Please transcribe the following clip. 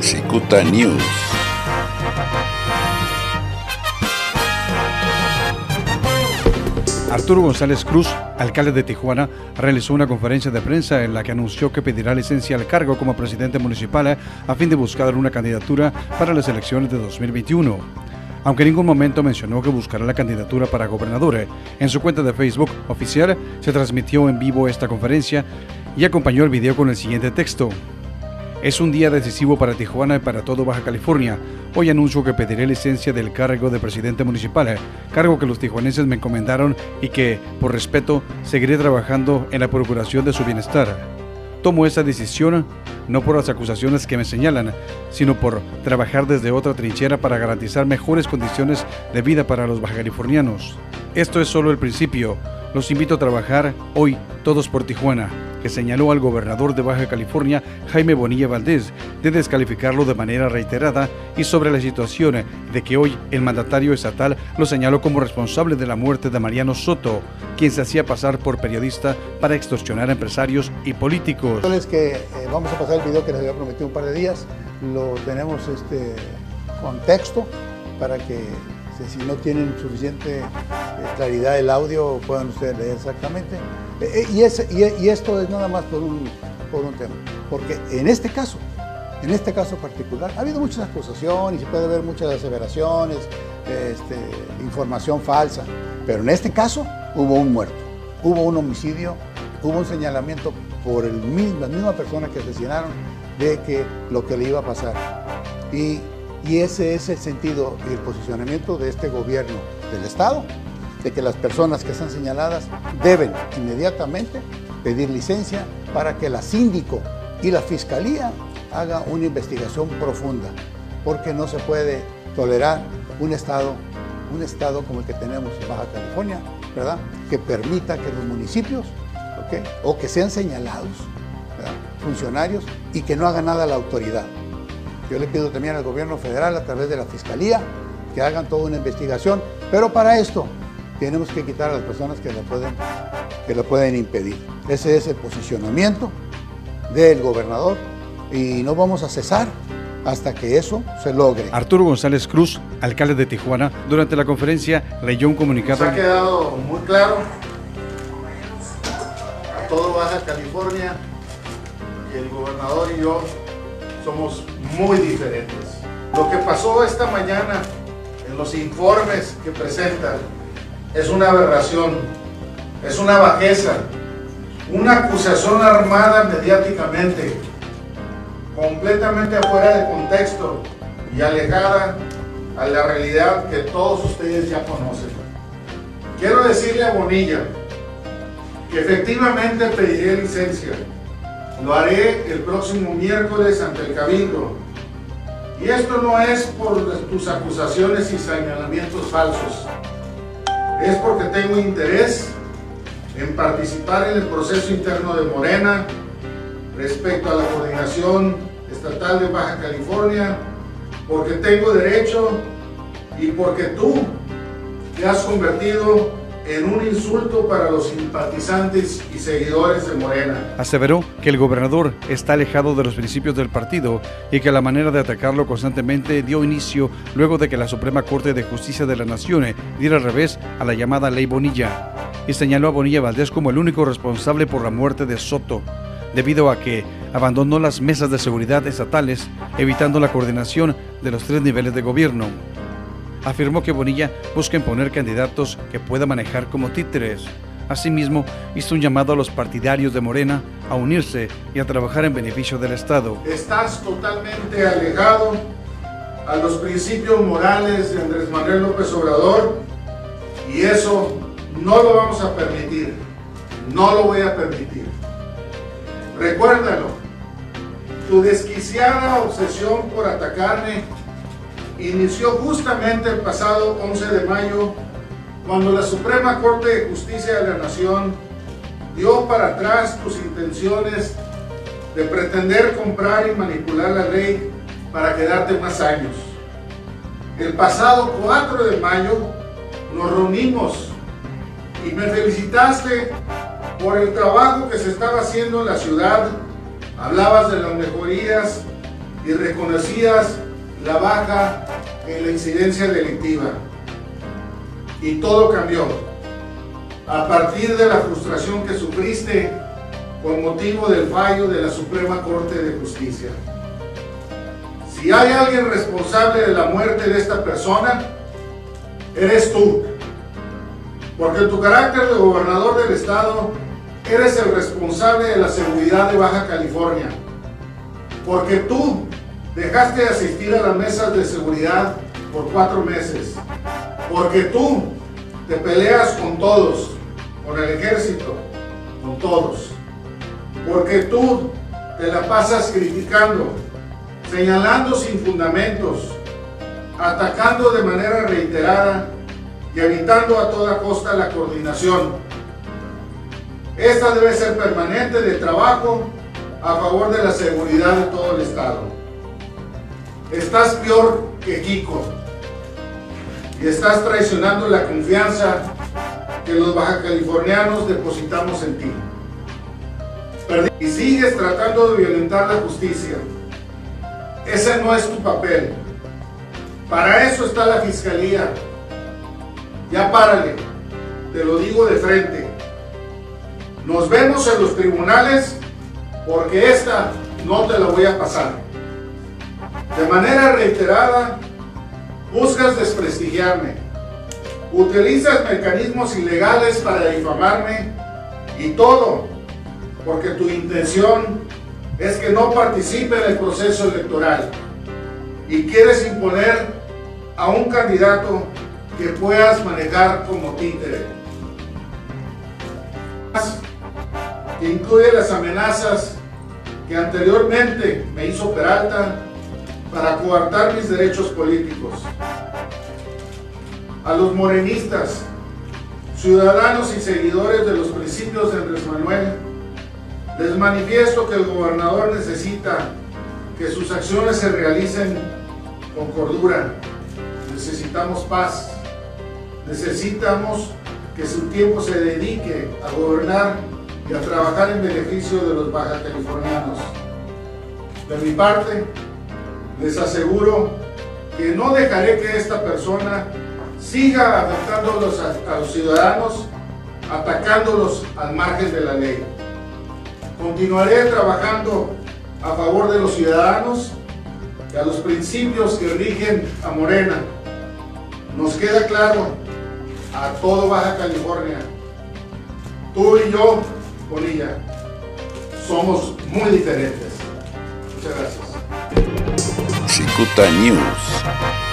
Cicuta News. Arturo González Cruz, alcalde de Tijuana, realizó una conferencia de prensa en la que anunció que pedirá licencia al cargo como presidente municipal a fin de buscar una candidatura para las elecciones de 2021. Aunque en ningún momento mencionó que buscará la candidatura para gobernador, en su cuenta de Facebook oficial se transmitió en vivo esta conferencia y acompañó el video con el siguiente texto. Es un día decisivo para Tijuana y para todo Baja California. Hoy anuncio que pediré licencia del cargo de presidente municipal, cargo que los tijuanenses me encomendaron y que, por respeto, seguiré trabajando en la procuración de su bienestar. Tomo esa decisión no por las acusaciones que me señalan, sino por trabajar desde otra trinchera para garantizar mejores condiciones de vida para los bajacalifornianos. Esto es solo el principio. Los invito a trabajar hoy todos por Tijuana que señaló al gobernador de Baja California, Jaime Bonilla Valdés, de descalificarlo de manera reiterada y sobre la situación de que hoy el mandatario estatal lo señaló como responsable de la muerte de Mariano Soto, quien se hacía pasar por periodista para extorsionar a empresarios y políticos. Que eh, vamos a pasar el video que les había prometido un par de días, lo tenemos este contexto para que si no tienen suficiente eh, claridad del audio puedan ustedes leer exactamente. Eh, y, esto es nada más por un, tema, porque en este caso, en este caso particular, ha habido muchas acusaciones y se puede ver muchas aseveraciones, este, información falsa, pero en este caso hubo un muerto, hubo un homicidio, hubo un señalamiento por el mismo, la misma persona que asesinaron de que lo que le iba a pasar. Y y ese es el sentido y el posicionamiento de este gobierno del Estado, de que las personas que están señaladas deben inmediatamente pedir licencia para que la síndico y la fiscalía hagan una investigación profunda, porque no se puede tolerar un Estado, un Estado como el que tenemos en Baja California, ¿verdad? Que permita que los municipios, o que sean señalados, funcionarios, y que no haga nada la autoridad. Yo le pido también al gobierno federal a través de la fiscalía que hagan toda una investigación, pero para esto tenemos que quitar a las personas que lo pueden, que lo pueden impedir. Ese es el posicionamiento del gobernador y no vamos a cesar hasta que eso se logre. Arturo González Cruz, alcalde de Tijuana, durante la conferencia leyó un comunicado. Nos ha quedado muy claro a todo Baja California que el gobernador y yo somos muy diferentes. Lo que pasó esta mañana en los informes que presentan es una aberración, es una bajeza, una acusación armada mediáticamente, completamente afuera de contexto y alejada a la realidad que todos ustedes ya conocen. Quiero decirle a Bonilla que efectivamente pediré licencia lo haré el próximo miércoles ante el Cabildo. Y esto no es por tus acusaciones y señalamientos falsos. Es porque tengo interés en participar en el proceso interno de Morena respecto a la coordinación estatal de Baja California, porque tengo derecho y porque tú te has convertido en un insulto para los simpatizantes y seguidores de Morena. Aseveró que el gobernador está alejado de los principios del partido y que la manera de atacarlo constantemente dio inicio luego de que la Suprema Corte de Justicia de la Nación diera revés a la llamada Ley Bonilla y señaló a Bonilla Valdés como el único responsable por la muerte de Soto, debido a que abandonó las mesas de seguridad estatales, evitando la coordinación de los tres niveles de gobierno afirmó que Bonilla busca imponer candidatos que pueda manejar como títeres. Asimismo, hizo un llamado a los partidarios de Morena a unirse y a trabajar en beneficio del Estado. Estás totalmente alejado a los principios morales de Andrés Manuel López Obrador y eso no lo vamos a permitir. No lo voy a permitir. Recuérdalo, tu desquiciada obsesión por atacarme inició justamente el pasado 11 de mayo, cuando la Suprema Corte de Justicia de la Nación dio para atrás tus intenciones de pretender comprar y manipular la ley para quedarte más años. El pasado 4 de mayo nos reunimos y me felicitaste por el trabajo que se estaba haciendo en la ciudad. Hablabas de las mejorías y reconocías la baja en la incidencia delictiva. Y todo cambió. A partir de la frustración que sufriste con motivo del fallo de la Suprema Corte de Justicia. Si hay alguien responsable de la muerte de esta persona, eres tú. Porque en tu carácter de gobernador del estado, eres el responsable de la seguridad de Baja California. Porque tú dejaste de asistir a las mesas de seguridad por cuatro meses. Porque tú te peleas con todos, con el ejército, con todos. Porque tú te la pasas criticando, señalando sin fundamentos, atacando de manera reiterada y evitando a toda costa la coordinación. Esta debe ser permanente de trabajo a favor de la seguridad de todo el Estado. Estás peor que Kiko y estás traicionando la confianza que los baja californianos depositamos en ti. Y sigues tratando de violentar la justicia. Ese no es tu papel. Para eso está la fiscalía. Ya párale, te lo digo de frente. Nos vemos en los tribunales porque esta no te la voy a pasar. De manera reiterada, buscas desprestigiarme, utilizas mecanismos ilegales para difamarme y todo porque tu intención es que no participe en el proceso electoral y quieres imponer a un candidato que puedas manejar como títere. Incluye las amenazas que anteriormente me hizo Peralta para coartar mis derechos políticos. A los morenistas, ciudadanos y seguidores de los principios de Andrés Manuel, les manifiesto que el gobernador necesita que sus acciones se realicen con cordura. Necesitamos paz. Necesitamos que su tiempo se dedique a gobernar y a trabajar en beneficio de los baja californianos. De mi parte, les aseguro que no dejaré que esta persona siga afectando a, a los ciudadanos, atacándolos al margen de la ley. Continuaré trabajando a favor de los ciudadanos y a los principios que rigen a Morena. Nos queda claro a todo Baja California, tú y yo, Bonilla, somos muy diferentes. Muchas gracias. Escuta News.